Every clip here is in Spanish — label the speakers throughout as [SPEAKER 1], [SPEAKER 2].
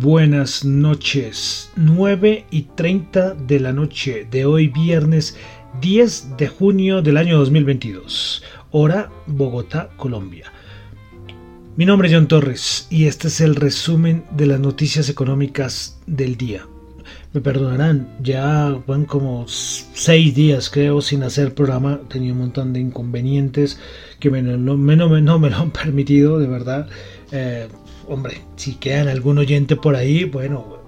[SPEAKER 1] Buenas noches, 9 y 30 de la noche de hoy viernes 10 de junio del año 2022, hora Bogotá, Colombia. Mi nombre es John Torres y este es el resumen de las noticias económicas del día. Me perdonarán, ya van como seis días creo sin hacer programa, tenía un montón de inconvenientes que me, no, me, no, me lo han permitido, de verdad. Eh, hombre, si quedan algún oyente por ahí, bueno,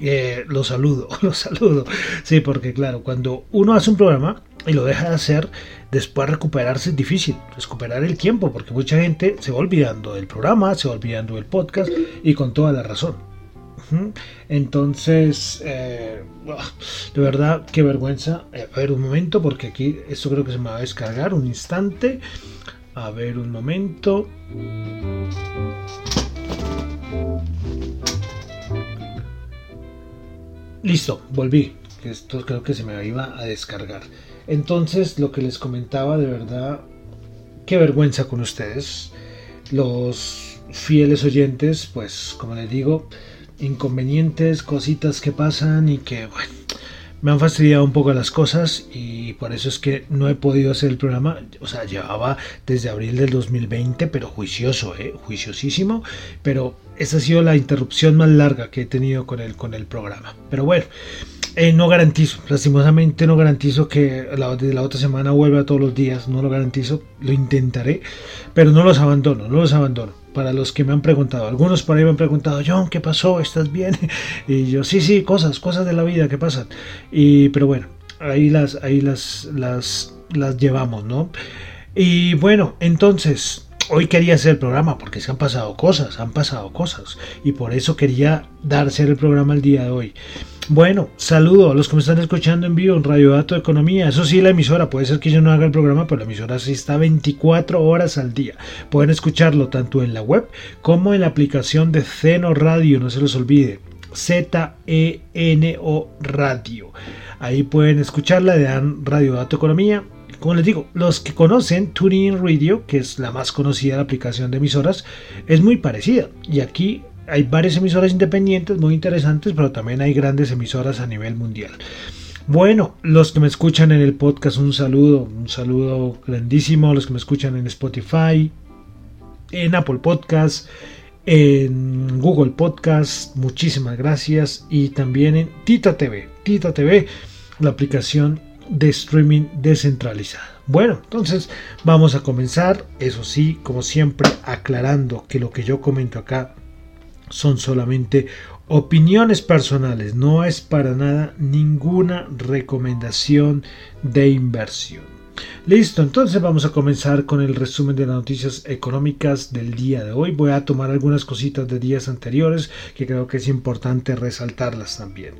[SPEAKER 1] eh, lo saludo, lo saludo. Sí, porque claro, cuando uno hace un programa y lo deja de hacer, después recuperarse es difícil, recuperar el tiempo, porque mucha gente se va olvidando del programa, se va olvidando del podcast y con toda la razón. Entonces, eh, de verdad, qué vergüenza. Eh, a ver, un momento, porque aquí esto creo que se me va a descargar. Un instante. A ver, un momento. Listo, volví. Esto creo que se me iba a descargar. Entonces, lo que les comentaba, de verdad, qué vergüenza con ustedes. Los fieles oyentes, pues, como les digo, inconvenientes, cositas que pasan y que, bueno, me han fastidiado un poco las cosas y por eso es que no he podido hacer el programa. O sea, llevaba desde abril del 2020, pero juicioso, ¿eh? juiciosísimo. Pero esa ha sido la interrupción más larga que he tenido con el, con el programa. Pero bueno, eh, no garantizo, lastimosamente no garantizo que la, la otra semana vuelva todos los días. No lo garantizo, lo intentaré, pero no los abandono, no los abandono para los que me han preguntado. Algunos por ahí me han preguntado, John, ¿qué pasó? ¿Estás bien? Y yo, sí, sí, cosas, cosas de la vida que pasan. Y, pero bueno, ahí las, ahí las, las, las llevamos, ¿no? Y bueno, entonces, hoy quería hacer el programa porque se han pasado cosas, han pasado cosas. Y por eso quería dar ser el programa el día de hoy. Bueno, saludo a los que me están escuchando en vivo en Radio Dato Economía. Eso sí, la emisora, puede ser que yo no haga el programa, pero la emisora sí está 24 horas al día. Pueden escucharlo tanto en la web como en la aplicación de Zeno Radio, no se los olvide. Z-E-N-O Radio. Ahí pueden escucharla, le dan Radio Dato Economía. Como les digo, los que conocen TuneIn Radio, que es la más conocida la aplicación de emisoras, es muy parecida. Y aquí hay varias emisoras independientes muy interesantes, pero también hay grandes emisoras a nivel mundial. Bueno, los que me escuchan en el podcast, un saludo, un saludo grandísimo. Los que me escuchan en Spotify, en Apple Podcast, en Google Podcast, muchísimas gracias. Y también en Tita TV, Tita TV, la aplicación de streaming descentralizada. Bueno, entonces vamos a comenzar, eso sí, como siempre, aclarando que lo que yo comento acá son solamente opiniones personales, no es para nada ninguna recomendación de inversión. Listo, entonces vamos a comenzar con el resumen de las noticias económicas del día de hoy. Voy a tomar algunas cositas de días anteriores que creo que es importante resaltarlas también.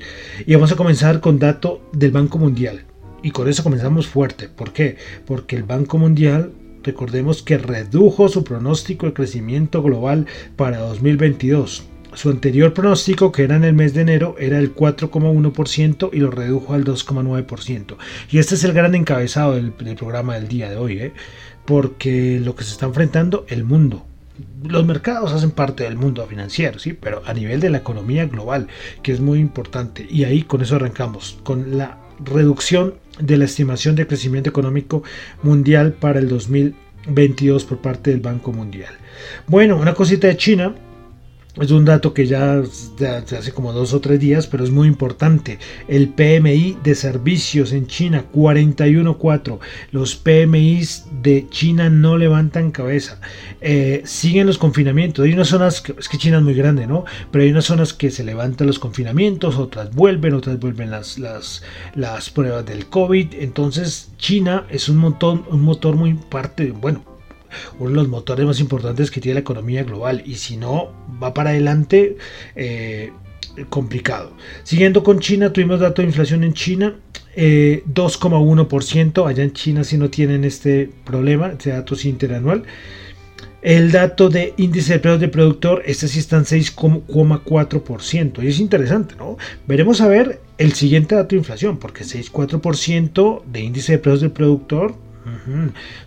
[SPEAKER 1] Y vamos a comenzar con dato del Banco Mundial. Y con eso comenzamos fuerte. ¿Por qué? Porque el Banco Mundial Recordemos que redujo su pronóstico de crecimiento global para 2022. Su anterior pronóstico, que era en el mes de enero, era el 4,1% y lo redujo al 2,9%. Y este es el gran encabezado del, programa del día de hoy, ¿eh? porque lo que se está enfrentando el mundo, los mercados hacen parte del mundo financiero, sí, pero a nivel de la economía global, que es muy importante. Y ahí con eso arrancamos, con la reducción de la estimación de crecimiento económico mundial para el 2022 por parte del Banco Mundial. Bueno, una cosita de China. Es un dato que ya hace como dos o tres días, pero es muy importante. El PMI de servicios en China, 41.4. Los PMIs de China no levantan cabeza. Eh, siguen los confinamientos. Hay unas zonas, que, es que China es muy grande, ¿no? Pero hay unas zonas que se levantan los confinamientos, otras vuelven, otras vuelven las, las, las pruebas del COVID. Entonces, China es un montón, un motor muy parte, bueno, uno de los motores más importantes que tiene la economía global y si no va para adelante eh, complicado. Siguiendo con China, tuvimos dato de inflación en China. 2,1%, eh, allá en China si no tienen este problema, este dato es interanual. El dato de índice de precios de productor, este sí está en 6,4%. Y es interesante, ¿no? Veremos a ver el siguiente dato de inflación, porque 6,4% de índice de precios del productor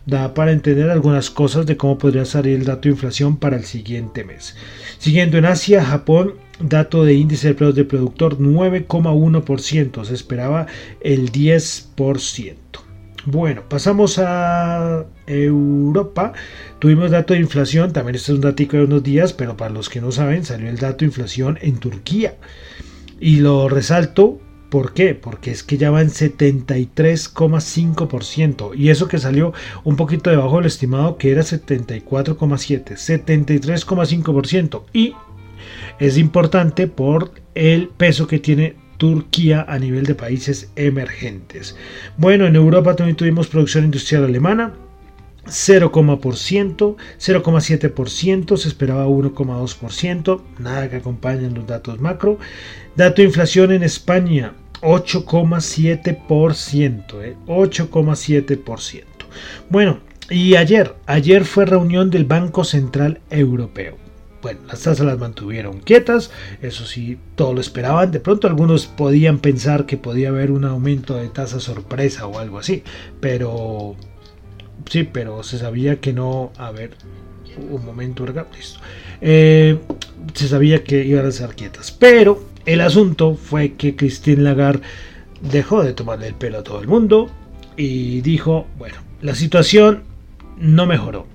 [SPEAKER 1] Da para entender algunas cosas de cómo podría salir el dato de inflación para el siguiente mes. Siguiendo en Asia, Japón, dato de índice de precios de productor 9,1%, se esperaba el 10%. Bueno, pasamos a Europa. Tuvimos dato de inflación, también este es un dato de unos días, pero para los que no saben, salió el dato de inflación en Turquía. Y lo resalto ¿Por qué? Porque es que ya va en 73,5%. Y eso que salió un poquito debajo del estimado que era 74,7%. 73,5%. Y es importante por el peso que tiene Turquía a nivel de países emergentes. Bueno, en Europa también tuvimos producción industrial alemana. 0,7%, 0,7%, se esperaba 1,2%, nada que acompañen los datos macro. Dato de inflación en España, 8,7%, 8,7%. ¿eh? Bueno, y ayer, ayer fue reunión del Banco Central Europeo. Bueno, las tasas las mantuvieron quietas, eso sí, todo lo esperaban. De pronto algunos podían pensar que podía haber un aumento de tasa sorpresa o algo así, pero sí, pero se sabía que no. A ver, un momento, listo. Eh, se sabía que iban a ser quietas, pero el asunto fue que Christine Lagarde dejó de tomarle el pelo a todo el mundo y dijo, bueno, la situación no mejoró.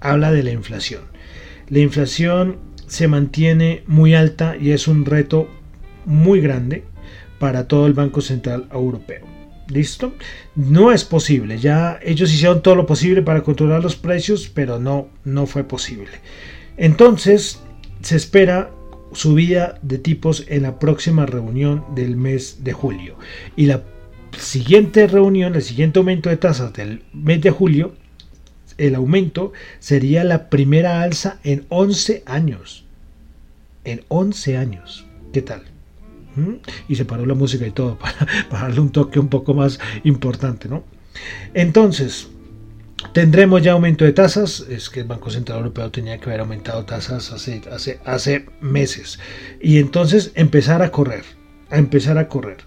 [SPEAKER 1] Habla de la inflación. La inflación se mantiene muy alta y es un reto muy grande para todo el Banco Central Europeo. ¿Listo? No es posible. Ya ellos hicieron todo lo posible para controlar los precios, pero no, no fue posible. Entonces, se espera subida de tipos en la próxima reunión del mes de julio. Y la siguiente reunión, el siguiente aumento de tasas del mes de julio, el aumento sería la primera alza en 11 años. En 11 años. ¿Qué tal? ¿Mm? Y se paró la música y todo para, para darle un toque un poco más importante, ¿no? Entonces, Tendremos ya aumento de tasas, es que el Banco Central Europeo tenía que haber aumentado tasas hace, meses. Y entonces empezar a correr, a empezar a correr.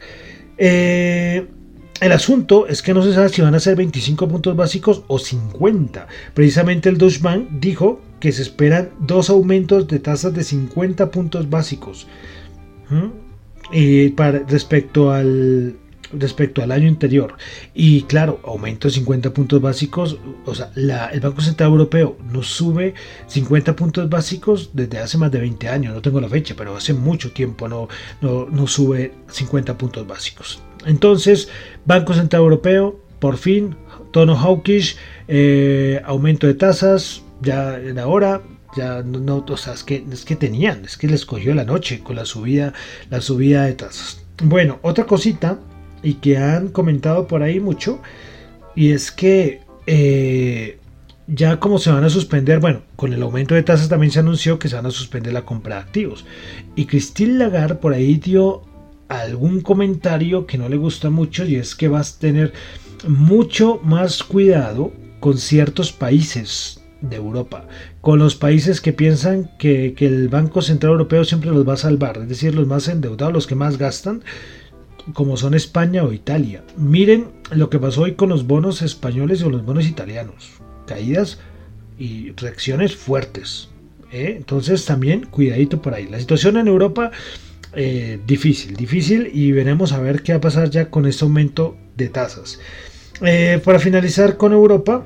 [SPEAKER 1] Eh, el asunto es que no se sabe si van a ser 25 puntos básicos o 50. Precisamente el Deutsche Bank dijo que se esperan dos aumentos de tasas de 50 puntos básicos. ¿Mm? Y para, respecto al, respecto al año anterior. Y claro, aumento de 50 puntos básicos. O sea, el Banco Central Europeo nos sube 50 puntos básicos desde hace más de 20 años. No tengo la fecha, pero hace mucho tiempo no, no, sube 50 puntos básicos. Entonces, Banco Central Europeo, por fin, tono hawkish, eh, aumento de tasas, ya en ahora, ya no, o sea, es que, es que tenían, es que les cogió la noche con la subida, la subida de tasas. Bueno, otra cosita y que han comentado por ahí mucho. Y es que eh, ya como se van a suspender, bueno, con el aumento de tasas también se anunció que se van a suspender la compra de activos. Y Christine Lagarde por ahí dio algún comentario que no le gusta mucho y es que vas a tener mucho más cuidado con ciertos países de Europa, con los países que piensan que, que, el Banco Central Europeo siempre los va a salvar, es decir, los más endeudados, los que más gastan, como son España o Italia. Miren lo que pasó hoy con los bonos españoles o los bonos italianos. Caídas y reacciones fuertes. ¿eh? Entonces también cuidadito por ahí. La situación en Europa eh, difícil, difícil y veremos a ver qué va a pasar ya con este aumento de tasas. Eh, para finalizar con Europa,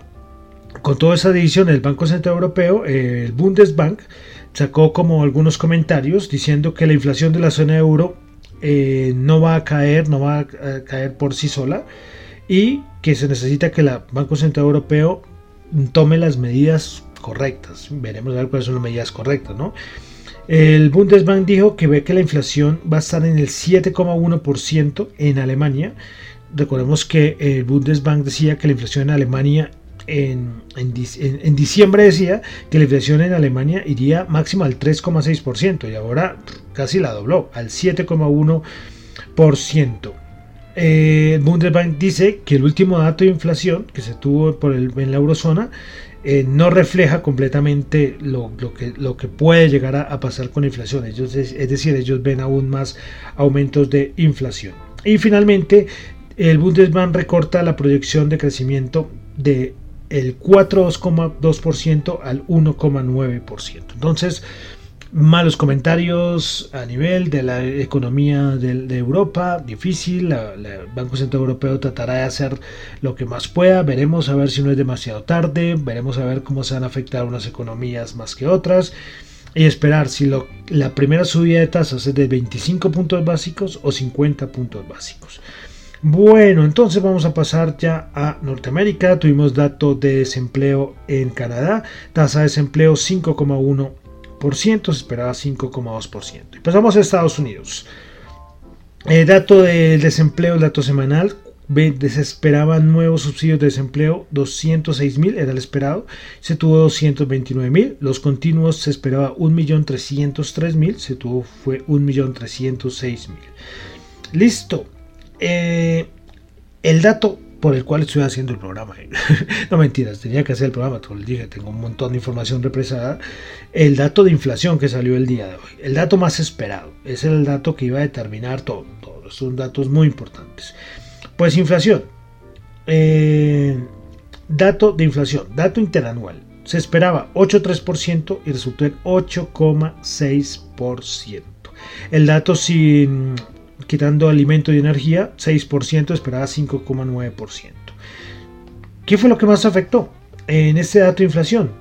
[SPEAKER 1] con toda esa división del Banco Central Europeo, el Bundesbank sacó como algunos comentarios diciendo que la inflación de la zona euro eh, no va a caer, no va a caer por sí sola y que se necesita que el Banco Central Europeo tome las medidas correctas. Veremos cuáles son las medidas correctas, ¿no? El Bundesbank dijo que ve que la inflación va a estar en el 7,1% en Alemania. Recordemos que el Bundesbank decía que la inflación en Alemania en, diciembre decía que la inflación en Alemania iría máximo al 3,6% y ahora casi la dobló al 7,1%. Eh, Bundesbank dice que el último dato de inflación que se tuvo por el, en la eurozona eh, no refleja completamente lo, que, lo que puede llegar a, pasar con la inflación. Ellos, es, decir, ellos ven aún más aumentos de inflación. Y finalmente, el Bundesbank recorta la proyección de crecimiento de el 4,2% al 1,9%. Entonces, malos comentarios a nivel de la economía de, Europa, difícil, el Banco Central Europeo tratará de hacer lo que más pueda, veremos a ver si no es demasiado tarde, veremos a ver cómo se van a afectar unas economías más que otras y esperar si lo, la primera subida de tasas es de 25 puntos básicos o 50 puntos básicos. Bueno, entonces vamos a pasar ya a Norteamérica. Tuvimos dato de desempleo en Canadá, tasa de desempleo 5,1 se esperaba 5,2%. Y pasamos a Estados Unidos. El dato del desempleo, dato semanal, se esperaban nuevos subsidios de desempleo, 206 mil era el esperado, se tuvo 229 mil, los continuos se esperaba 1.303.000, se tuvo fue 1.306.000. Listo. Eh, el dato por el cual estoy haciendo el programa. no mentiras, tenía que hacer el programa, como les dije, tengo un montón de información represada. El dato de inflación que salió el día de hoy, el dato más esperado, es el dato que iba a determinar todo. Todos son datos muy importantes. Pues inflación. Eh, dato de inflación, dato interanual. Se esperaba 8,3% y resultó en 8,6%. El dato sin quitando alimento y energía, 6%, esperaba 5,9%. ¿Qué fue lo que más afectó en este dato de inflación?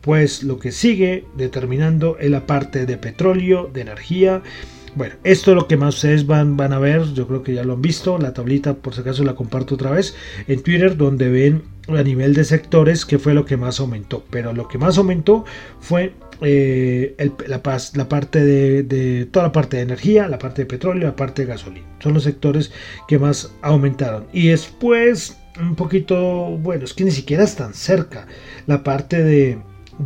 [SPEAKER 1] Pues lo que sigue determinando es la parte de petróleo, de energía. Bueno, esto es lo que más ustedes van, van a ver, yo creo que ya lo han visto, la tablita por si acaso la comparto otra vez en Twitter donde ven a nivel de sectores qué fue lo que más aumentó, pero lo que más aumentó fue eh, la, parte de, toda la parte de energía, la parte de petróleo, la parte de gasolina. Son los sectores que más aumentaron. Y después, un poquito, bueno, es que ni siquiera están cerca la parte de,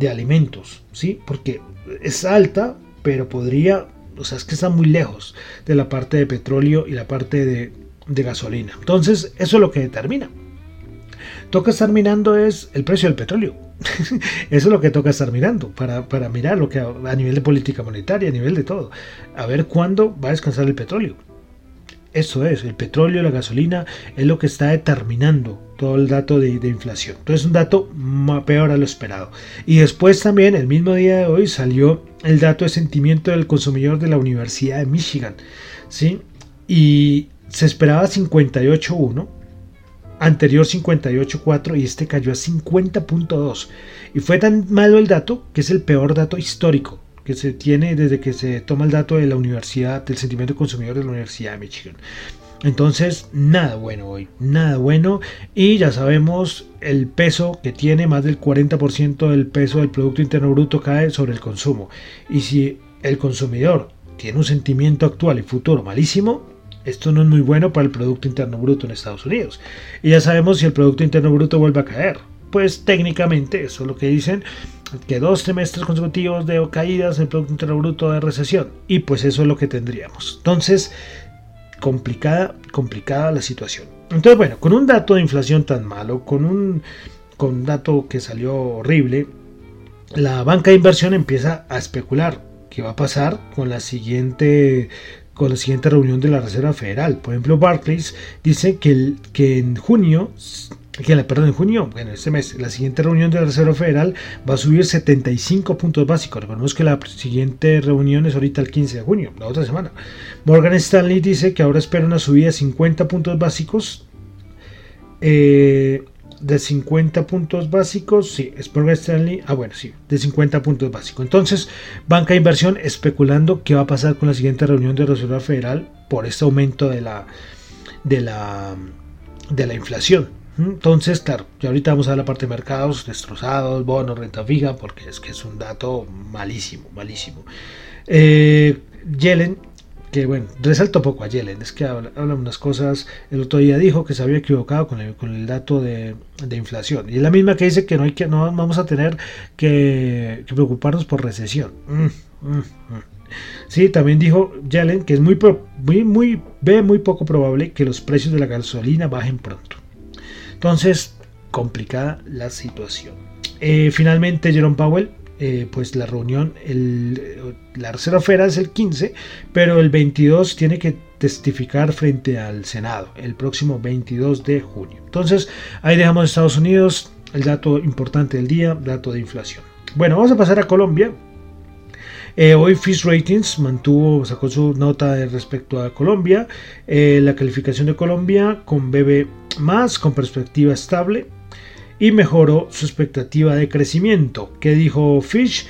[SPEAKER 1] alimentos, ¿sí? Porque es alta, pero podría, o sea, es que está muy lejos de la parte de petróleo y la parte de, de gasolina. Entonces, eso es lo que determina. Toca estar mirando es el precio del petróleo Eso es lo que toca estar mirando, para, para mirar lo que a, nivel de política monetaria, a nivel de todo. A ver cuándo va a descansar el petróleo. Eso es, el petróleo, la gasolina, es lo que está determinando todo el dato de, inflación. Entonces es un dato peor a lo esperado. Y después también, el mismo día de hoy, salió el dato de sentimiento del consumidor de la Universidad de Michigan. ¿sí? Y se esperaba 58.1 anterior 58.4 y este cayó a 50.2. Y fue tan malo el dato que es el peor dato histórico que se tiene desde que se toma el dato de la Universidad, del sentimiento consumidor de la Universidad de Michigan. Entonces, nada bueno hoy, nada bueno. Y ya sabemos el peso que tiene, más del 40% del peso del Producto Interno Bruto cae sobre el consumo. Y si el consumidor tiene un sentimiento actual y futuro malísimo, esto no es muy bueno para el Producto Interno Bruto en Estados Unidos. Y ya sabemos si el Producto Interno Bruto vuelve a caer. Pues técnicamente, eso es lo que dicen, que dos trimestres consecutivos de caídas del Producto Interno Bruto de recesión. Y pues eso es lo que tendríamos. Entonces, complicada, complicada la situación. Entonces, bueno, con un dato de inflación tan malo, con un, con un dato que salió horrible, la banca de inversión empieza a especular qué va a pasar con la siguiente con la siguiente reunión de la Reserva Federal. Por ejemplo, Barclays dice que, que en junio, que la, perdón, en junio, bueno, este mes, la siguiente reunión de la Reserva Federal va a subir 75 puntos básicos. Recordemos que la siguiente reunión es ahorita el 15 de junio, la otra semana. Morgan Stanley dice que ahora espera una subida de 50 puntos básicos. Eh, de 50 puntos básicos, sí, es Morgan Stanley, ah bueno, sí, de 50 puntos básicos. Entonces, banca de inversión especulando qué va a pasar con la siguiente reunión de Reserva Federal por este aumento de la de la de la inflación. Entonces, claro, ya ahorita vamos a ver la parte de mercados destrozados, bonos, renta fija, porque es que es un dato malísimo, malísimo. Eh, Yellen que bueno, resalto poco a Yellen, es que habla, unas cosas, el otro día dijo que se había equivocado con el, dato de, inflación, y es la misma que dice que no, vamos a tener que, preocuparnos por recesión. Mm, mm, mm. Sí, también dijo Yellen que es muy, muy, muy, ve muy poco probable que los precios de la gasolina bajen pronto. Entonces, complicada la situación. Eh, finalmente, Jerome Powell eh, pues la reunión, el, la Reserva Federal es el 15, pero el 22 tiene que testificar frente al Senado, el próximo 22 de junio. Entonces, ahí dejamos Estados Unidos, el dato importante del día, dato de inflación. Bueno, vamos a pasar a Colombia. Eh, hoy Fish Ratings mantuvo, sacó su nota respecto a Colombia. Eh, la calificación de Colombia con BB más, con perspectiva estable y mejoró su expectativa de crecimiento. ¿Qué dijo Fish?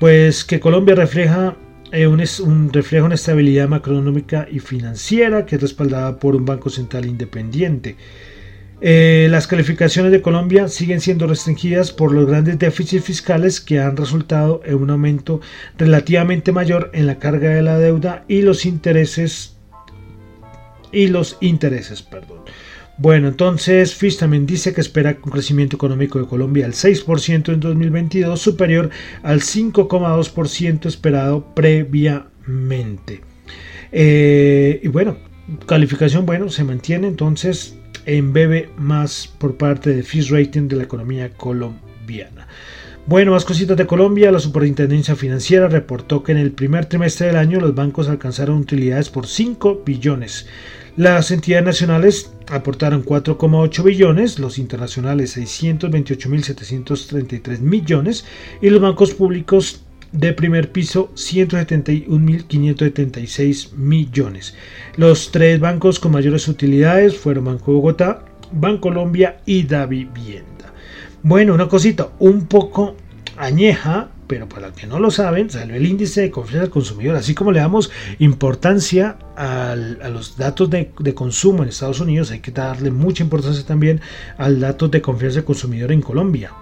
[SPEAKER 1] Pues que Colombia refleja eh, un, un, una estabilidad macroeconómica y financiera que es respaldada por un Banco Central independiente. Eh, las calificaciones de Colombia siguen siendo restringidas por los grandes déficits fiscales que han resultado en un aumento relativamente mayor en la carga de la deuda y los intereses y los intereses, perdón. Bueno, entonces Fish también dice que espera un crecimiento económico de Colombia al 6% en 2022, superior al 5,2% esperado previamente. Eh, y bueno, calificación, bueno, se mantiene entonces en BB más por parte de Fish Rating de la economía colombiana. Bueno, más cositas de Colombia. La Superintendencia Financiera reportó que en el primer trimestre del año los bancos alcanzaron utilidades por 5 billones. Las entidades nacionales aportaron 4,8 billones, los internacionales 628.733 millones y los bancos públicos de primer piso 171.576 millones. Los tres bancos con mayores utilidades fueron Banco Bogotá, Banco Colombia y Da Vivienda. Bueno, una cosita un poco añeja, pero para los que no lo saben, salió el índice de confianza del consumidor. Así como le damos importancia a los datos de, consumo en Estados Unidos, hay que darle mucha importancia también al dato de confianza del consumidor en Colombia.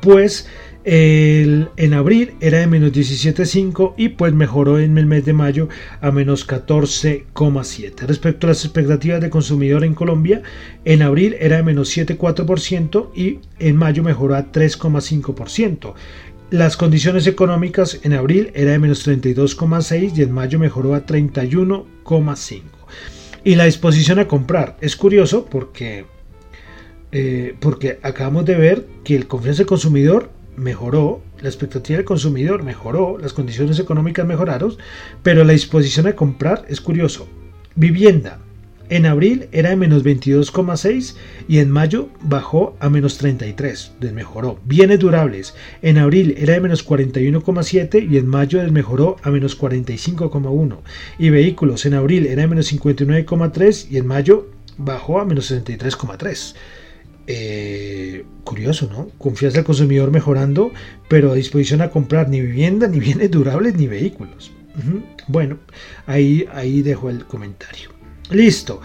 [SPEAKER 1] Pues en abril era de menos 17,5 y pues mejoró en el mes de mayo a menos 14,7. Respecto a las expectativas de consumidor en Colombia, en abril era de menos 7,4% y en mayo mejoró a 3,5%. Las condiciones económicas en abril era de menos 32,6 y en mayo mejoró a 31,5. Y la disposición a comprar es curioso porque, eh, porque acabamos de ver que el confianza del consumidor mejoró, la expectativa del consumidor mejoró, las condiciones económicas mejoraron, pero la disposición a comprar es curioso. Vivienda, en abril era de menos 22,6 y en mayo bajó a menos 33, desmejoró. Bienes durables, en abril era de menos 41,7 y en mayo desmejoró a menos 45,1. Y vehículos, en abril era de menos 59,3 y en mayo bajó a menos 63,3. Eh, curioso, ¿no? Confianza del consumidor mejorando, pero a disposición a comprar ni vivienda, ni bienes durables, ni vehículos. Bueno, ahí, ahí dejo el comentario. Listo.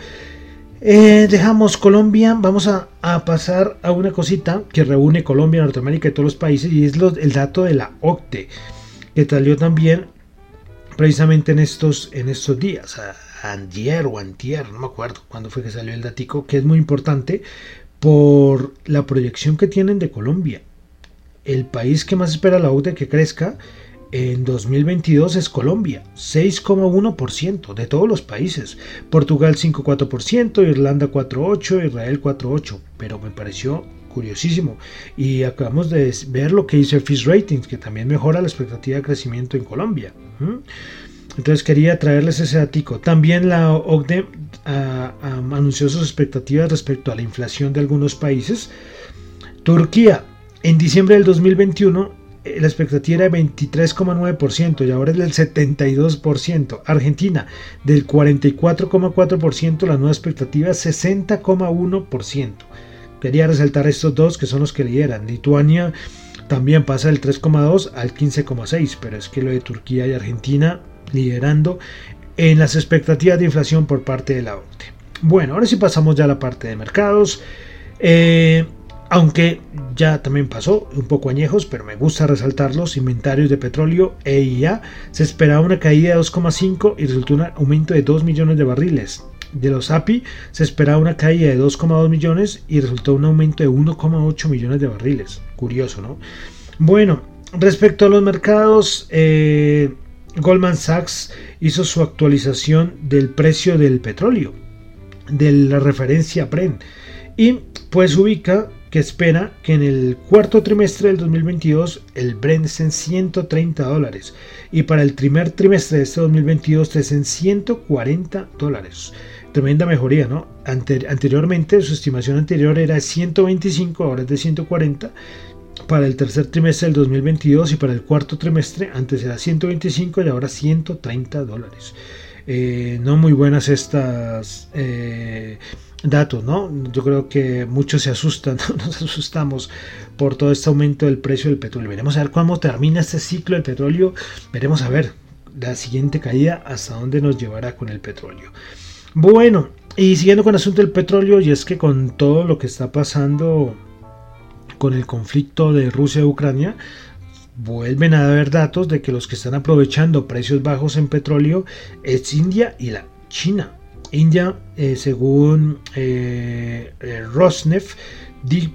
[SPEAKER 1] Eh, dejamos Colombia, vamos a, pasar a una cosita que reúne Colombia, Norteamérica y todos los países y es el dato de la OCTE, que salió también precisamente en estos, en estos días, ayer o antier, no me acuerdo cuándo fue que salió el datico, que es muy importante por la proyección que tienen de Colombia. El país que más espera la OCDE que crezca en 2022 es Colombia, 6,1% de todos los países. Portugal 5,4%, Irlanda 4,8%, Israel 4,8%. Pero me pareció curiosísimo. Y acabamos de ver lo que dice Fish Ratings, que también mejora la expectativa de crecimiento en Colombia. Entonces quería traerles ese dato. También la OCDE ah, anunció sus expectativas respecto a la inflación de algunos países. Turquía, en diciembre del 2021, eh, la expectativa era de 23,9% y ahora es del 72%. Argentina, del 44,4%, la nueva expectativa es 60,1%. quería resaltar estos dos que son los que lideran. Lituania también pasa del 3,2 al 15,6, pero es que lo de Turquía y Argentina liderando en las expectativas de inflación por parte de la OCDE. Bueno, ahora sí pasamos ya a la parte de mercados. Eh, aunque ya también pasó, un poco añejos, pero me gusta resaltar los inventarios de petróleo EIA. Se esperaba una caída de 2,5 y resultó un aumento de 2 millones de barriles. De los API se esperaba una caída de 2,2 millones y resultó un aumento de 1,8 millones de barriles. Curioso, ¿no? Bueno, respecto a los mercados, eh, Goldman Sachs hizo su actualización del precio del petróleo, de la referencia Brent, y pues ubica que espera que en el cuarto trimestre del 2022 el Brent esté en 130 dólares y para el primer trimestre de este 2022 esté en 140 dólares. Tremenda mejoría, ¿no? anteriormente su estimación anterior era de 125, ahora es de 140 para el tercer trimestre del 2022 y para el cuarto trimestre antes era 125 y ahora 130 dólares. Eh, no muy buenas estas eh, datos, ¿no? Yo creo que muchos se asustan, nos asustamos por todo este aumento del precio del petróleo. Veremos a ver cómo termina este ciclo del petróleo. Veremos a ver la siguiente caída hasta dónde nos llevará con el petróleo. Bueno, y siguiendo con el asunto del petróleo, y es que con todo lo que está pasando con el conflicto de Rusia y Ucrania, vuelven a haber datos de que los que están aprovechando precios bajos en petróleo es India y la China. India, eh, según eh, eh, Rosneft,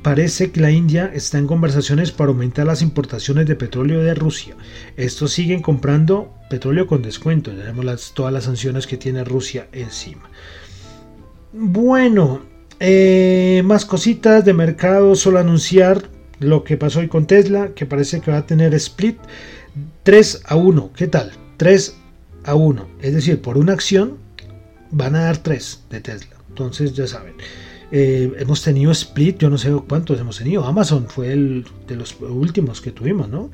[SPEAKER 1] parece que la India está en conversaciones para aumentar las importaciones de petróleo de Rusia. Estos siguen comprando petróleo con descuento. Ya vemos todas las sanciones que tiene Rusia encima. Bueno, más cositas de mercado. Solo anunciar lo que pasó hoy con Tesla, que parece que va a tener split 3 a 1. ¿Qué tal? 3 a 1. Es decir, por una acción van a dar 3 de Tesla. Entonces ya saben. Eh, hemos tenido split, yo no sé cuántos hemos tenido. Amazon fue el de los últimos que tuvimos, ¿no?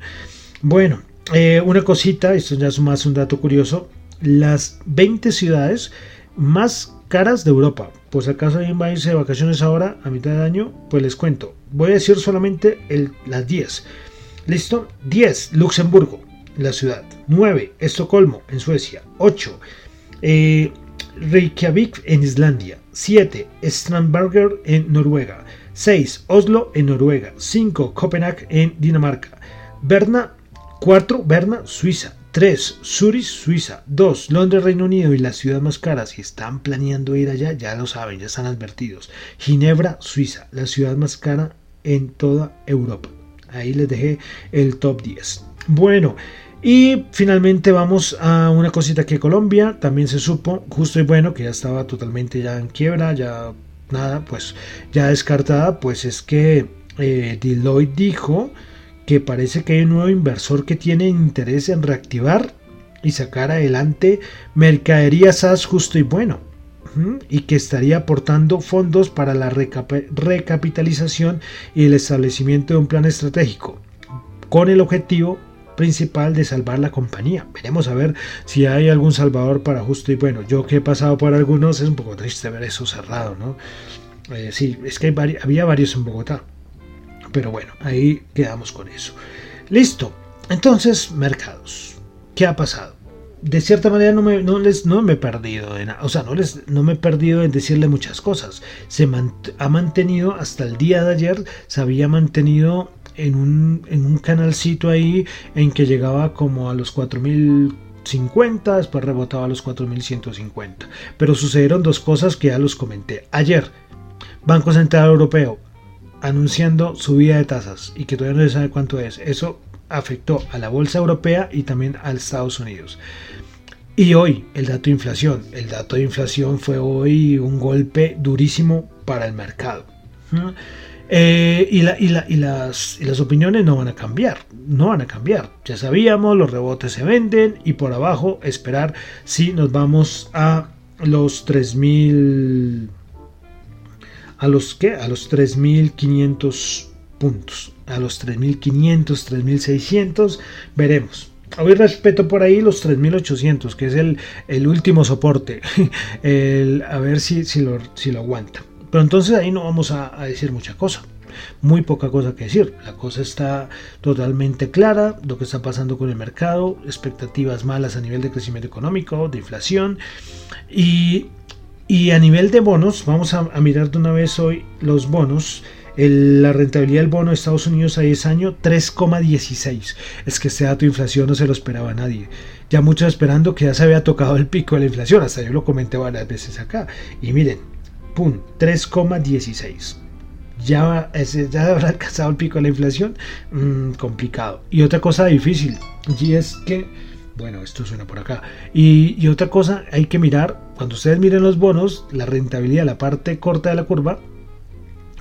[SPEAKER 1] Bueno, eh, una cosita, esto ya es más un dato curioso. Las 20 ciudades más caras de Europa. Pues acaso alguien va a irse de vacaciones ahora, a mitad de año, pues les cuento. Voy a decir solamente el, las 10. ¿Listo? 10, Luxemburgo, la ciudad. 9, Estocolmo, en Suecia. 8, eh, Reykjavik, en Islandia. 7, Strandberger, en Noruega. 6, Oslo, en Noruega. 5, Copenhague, en Dinamarca. Berna, 4, Berna, Suiza. 3. Zurich, Suiza. 2. Londres, Reino Unido y la ciudad más cara. Si están planeando ir allá, ya lo saben, ya están advertidos. Ginebra, Suiza, la ciudad más cara en toda Europa. Ahí les dejé el top 10. Bueno, y finalmente vamos a una cosita que Colombia también se supo, justo y bueno, que ya estaba totalmente ya en quiebra, ya nada, pues ya descartada, pues es que eh, Deloitte dijo que parece que hay un nuevo inversor que tiene interés en reactivar y sacar adelante mercadería SaaS justo y bueno y que estaría aportando fondos para la recapitalización y el establecimiento de un plan estratégico con el objetivo principal de salvar la compañía. Veremos a ver si hay algún salvador para justo y bueno. Yo que he pasado por algunos es un poco triste ver eso cerrado, ¿no? Eh, sí, es que había varios en Bogotá. Pero bueno, ahí quedamos con eso. Listo. Entonces, mercados. ¿Qué ha pasado? De cierta manera no me, les, he perdido, en, o sea, no, les, no me he perdido en decirle muchas cosas. Se ha mantenido hasta el día de ayer, se había mantenido en un, en un canalcito ahí en que llegaba como a los 4050, después rebotaba a los 4150. Pero sucedieron dos cosas que ya los comenté. Ayer, Banco Central Europeo anunciando subida de tasas y que todavía no se sabe cuánto es. Eso afectó a la bolsa europea y también a Estados Unidos. Y hoy el dato de inflación. El dato de inflación fue hoy un golpe durísimo para el mercado. Eh, y, las, opiniones no van a cambiar, no van a cambiar. Ya sabíamos, los rebotes se venden y por abajo esperar si nos vamos a los 3000 a los que a los 3500 puntos, a los 3500, 3600, veremos. Hoy respeto por ahí los 3800, que es el, el último soporte, el, a ver si, si, lo, si lo aguanta. Pero entonces ahí no vamos a, a decir mucha cosa muy poca cosa que decir. La cosa está totalmente clara, lo que está pasando con el mercado, expectativas malas a nivel de crecimiento económico, de inflación y, y a nivel de bonos, vamos a, mirar de una vez hoy los bonos. la rentabilidad del bono de Estados Unidos a 10 años 3,16. Es que este dato de inflación no se lo esperaba nadie. Ya muchos esperando que ya se había tocado el pico de la inflación. Hasta yo lo comenté varias veces acá. Y miren, ¡pum! 3,16 ya, ya habrá alcanzado el pico de la inflación, mm, complicado. Y otra cosa difícil, y es que, bueno, esto suena por acá, y, otra cosa hay que mirar, cuando ustedes miren los bonos, la rentabilidad, la parte corta de la curva,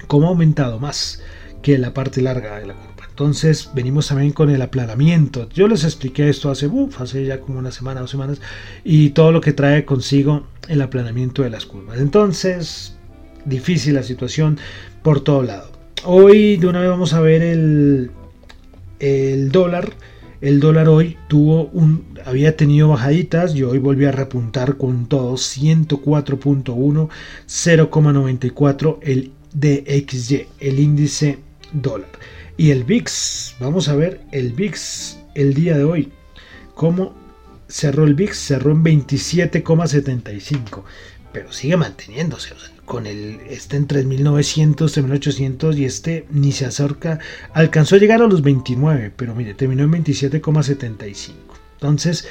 [SPEAKER 1] cómo ha aumentado más que la parte larga de la curva. Entonces venimos también con el aplanamiento. Yo les expliqué esto hace, hace ya como una semana, dos semanas, y todo lo que trae consigo el aplanamiento de las curvas. Entonces, difícil la situación por todo lado. Hoy de una vez vamos a ver el, el dólar. El dólar hoy tuvo un, había tenido bajaditas y hoy volvió a repuntar con todo 104.1, 0,94 el DXY, el índice dólar. Y el VIX, vamos a ver el VIX el día de hoy. ¿Cómo cerró el VIX? Cerró en 27,75, pero sigue manteniéndose. O con el este en 3900, 3800 y este ni se acerca, alcanzó a llegar a los 29, pero mire, terminó en 27,75. Entonces,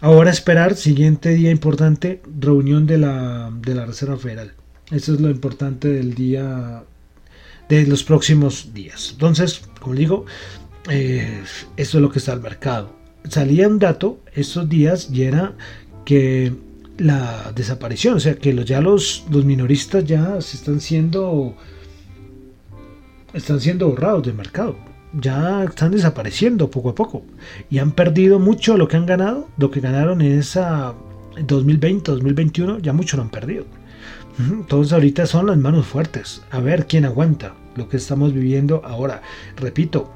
[SPEAKER 1] ahora esperar, siguiente día importante, reunión de la, de la Reserva Federal. Eso es lo importante del día, de los próximos días. Entonces, como digo, eh, esto es lo que está al mercado. Salía un dato estos días y era que la desaparición, o sea que los, ya los, los minoristas ya se están siendo están siendo borrados del mercado, ya están desapareciendo poco a poco y han perdido mucho lo que han ganado, lo que ganaron en esa 2020, 2021, ya mucho lo han perdido. Entonces ahorita son las manos fuertes, a ver quién aguanta lo que estamos viviendo ahora. Repito,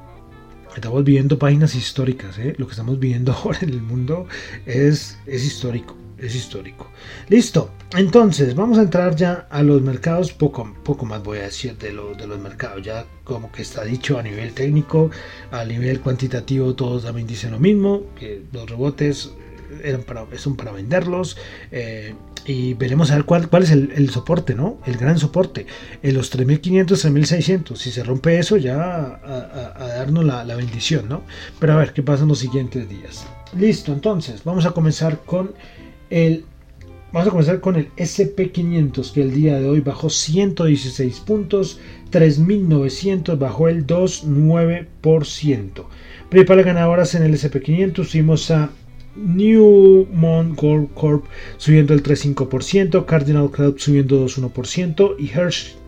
[SPEAKER 1] estamos viviendo páginas históricas, ¿eh? lo que estamos viviendo ahora en el mundo es, es histórico es histórico. Listo, entonces vamos a entrar ya a los mercados, poco, poco más voy a decir de, de los mercados, ya como que está dicho a nivel técnico, a nivel cuantitativo todos también dicen lo mismo, que los rebotes eran para, son para venderlos. Eh, y veremos a ver cuál, cuál es el, soporte, ¿no? El gran soporte. En los 3500, 3600. Si se rompe eso, ya a, darnos la, la, bendición, ¿no? Pero a ver qué pasa en los siguientes días. Listo, entonces, vamos a comenzar con el, vamos a comenzar con el SP500 que el día de hoy bajó 116 puntos, 3.900 bajó el 2,9%. Principales ganadoras en el SP500 tuvimos a Newmont Gold Corp subiendo el 3,5%, Cardinal Club subiendo 2,1% y Hershey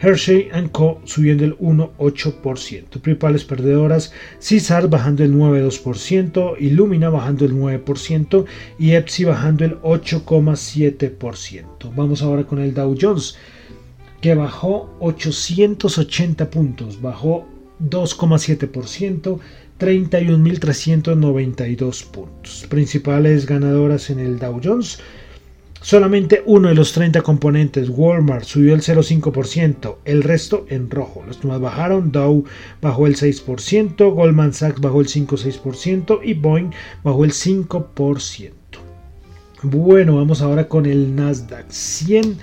[SPEAKER 1] Hershey Co. subiendo el 1,8%. Principales perdedoras, Cesar bajando el 9,2%, Illumina bajando el 9% y Epsi bajando el 8,7%. Vamos ahora con el Dow Jones, que bajó 880 puntos, bajó 2,7%. 31.392 puntos. Principales ganadoras en el Dow Jones. Solamente uno de los 30 componentes, Walmart, subió el 0,5%, el resto en rojo. Los demás bajaron, Dow bajó el 6%, Goldman Sachs bajó el 5,6% y Boeing bajó el 5%. Bueno, vamos ahora con el Nasdaq 100,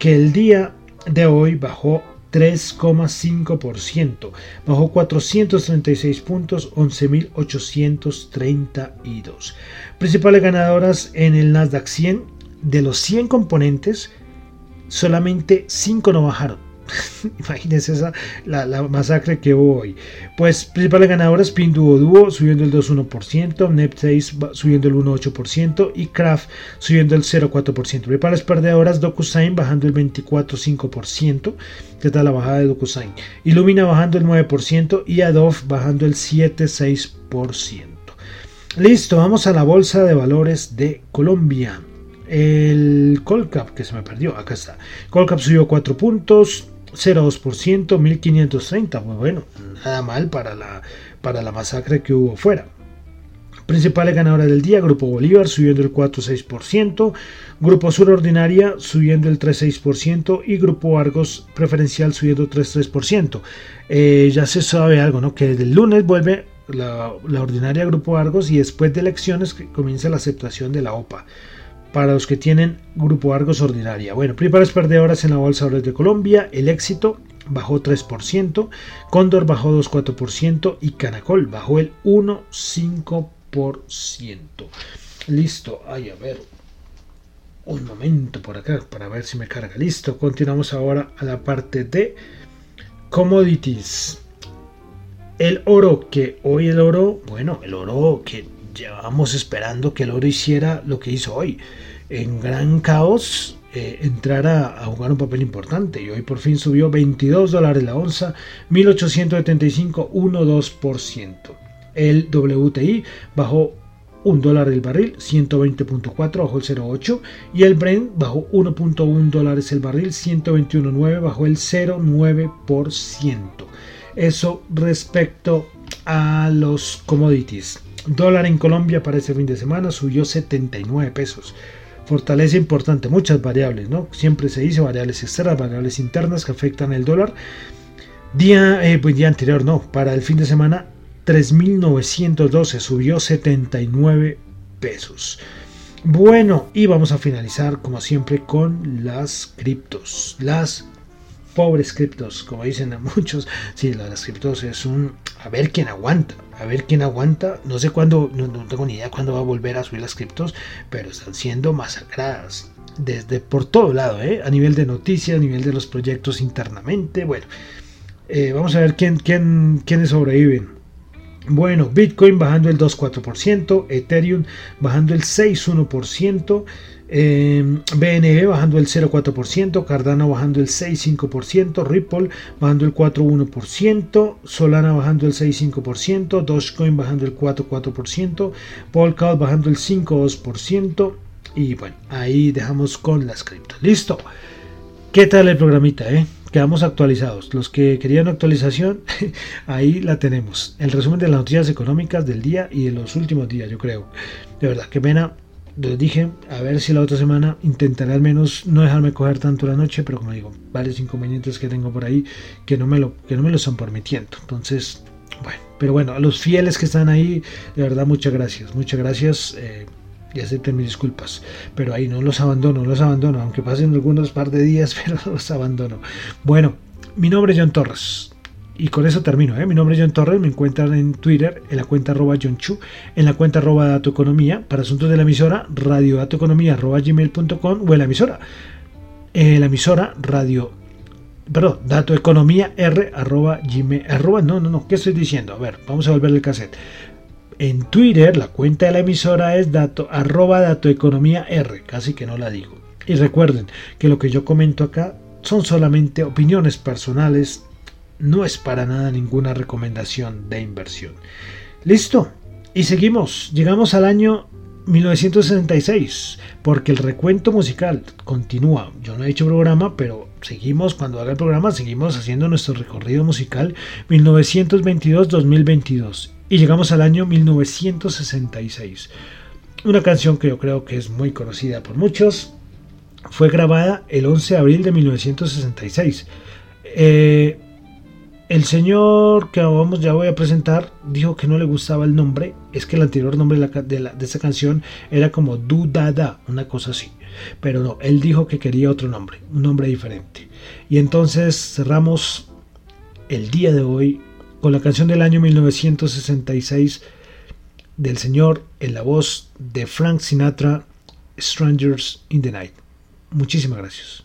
[SPEAKER 1] que el día de hoy bajó 3,5%. Bajó 436 puntos, 11.832. Principales ganadoras en el Nasdaq 100, de los 100 componentes, solamente 5 no bajaron. Imagínense esa, la, masacre que hubo hoy. Pues principales ganadoras Pinduoduo subiendo el 2,1%, Nep6 subiendo el 1,8% y Kraft subiendo el 0,4%. Principales perdedoras DocuSign bajando el 24,5%, que está la bajada de DocuSign. Illumina bajando el 9% y Adobe bajando el 7,6%. Listo, vamos a la bolsa de valores de Colombia. El Colcap, que se me perdió, acá está. Colcap subió 4 puntos, 0,2%, 1530. Muy bueno, nada mal para la, para la masacre que hubo fuera. Principales ganadoras del día, Grupo Bolívar subiendo el 4,6%, Grupo Sur Ordinaria subiendo el 3,6% y Grupo Argos Preferencial subiendo 3,3%. Eh, ya se sabe algo, ¿no? Que desde el lunes vuelve la, la ordinaria Grupo Argos y después de elecciones comienza la aceptación de la OPA para los que tienen Grupo Argos Ordinaria. Bueno, principales perdedoras en la Bolsa de Colombia, el éxito bajó 3%, Cóndor bajó 2,4% y Canacol bajó el 1,5%. Listo, ay, a ver. Un momento por acá para ver si me carga. Listo, continuamos ahora a la parte de commodities. El oro, que hoy el oro, bueno, el oro que llevábamos esperando que el oro hiciera lo que hizo hoy. En gran caos, eh, a, jugar un papel importante. Y hoy por fin subió 22 dólares la onza, 1875, 1,2%. El WTI bajó 1 dólar el barril, 120.4 bajó el 0.8 y el Brent bajó 1.1 dólares el barril, 121.9 bajó el 0.9%. Eso respecto a los commodities. Dólar en Colombia para ese fin de semana subió 79 pesos. Fortaleza importante, muchas variables, ¿no? Siempre se dice variables externas, variables internas que afectan el dólar. Día, eh, pues día anterior, no, para el fin de semana 3.912, subió 79 pesos. Bueno, y vamos a finalizar como siempre con las criptos, las pobres criptos, como dicen a muchos. Sí, las criptos es un a ver quién aguanta, a ver quién aguanta. No sé cuándo, no, tengo ni idea cuándo va a volver a subir las criptos, pero están siendo masacradas desde por todo lado, ¿eh? a nivel de noticias, a nivel de los proyectos internamente. Bueno, eh, vamos a ver quién, quién, quiénes sobreviven. Bueno, Bitcoin bajando el 2,4%, Ethereum bajando el 6,1%, BNB bajando el 0,4%, Cardano bajando el 6,5%, Ripple bajando el 4,1%, Solana bajando el 6,5%, Dogecoin bajando el 4,4%, Polkadot bajando el 5,2%. Y bueno, ahí dejamos con las criptos. Listo. ¿Qué tal el programita, eh? quedamos actualizados. Los que querían actualización, ahí la tenemos. El resumen de las noticias económicas del día y de los últimos días, yo creo. De verdad, qué pena. Les dije, a ver si la otra semana intentaré al menos no dejarme coger tanto la noche, pero como digo, varios inconvenientes que tengo por ahí que no me lo, que no me lo están permitiendo. Entonces, bueno, pero bueno, a los fieles que están ahí, de verdad, muchas gracias. Muchas gracias. Eh, y acepten mis disculpas. Pero ahí no los abandono, no los abandono, aunque pasen algunos par de días, pero los abandono. Bueno, mi nombre es John Torres. Y con eso termino. ¿eh? Mi nombre es John Torres. Me encuentran en Twitter en la cuenta arroba John Chu, en la cuenta arroba Dato Economía, para asuntos de la emisora, radiodatoeconomía arroba gmail.com o en la emisora. Eh, la emisora radio perdón, dato economía r arroba gmail arroba, no, no, no, ¿qué estoy diciendo? A ver, vamos a volver el cassette. En Twitter, la cuenta de la emisora es dato, arroba datoeconomía R, casi que no la digo. Y recuerden que lo que yo comento acá son solamente opiniones personales, no es para nada ninguna recomendación de inversión. Listo, y seguimos, llegamos al año 1966, porque el recuento musical continúa. Yo no he hecho programa, pero seguimos, cuando haga el programa, seguimos haciendo nuestro recorrido musical 1922-2022 y llegamos al año 1966. Una canción que yo creo que es muy conocida por muchos. Fue grabada el 11 de abril de 1966. Eh, el señor que vamos ya voy a presentar dijo que no le gustaba el nombre. Es que el anterior nombre de, de, esta canción era como Du Da una cosa así. Pero no, él dijo que quería otro nombre, un nombre diferente. Y entonces cerramos el día de hoy con la canción del año 1966 del señor en la voz de Frank Sinatra, Strangers in the Night. Muchísimas gracias.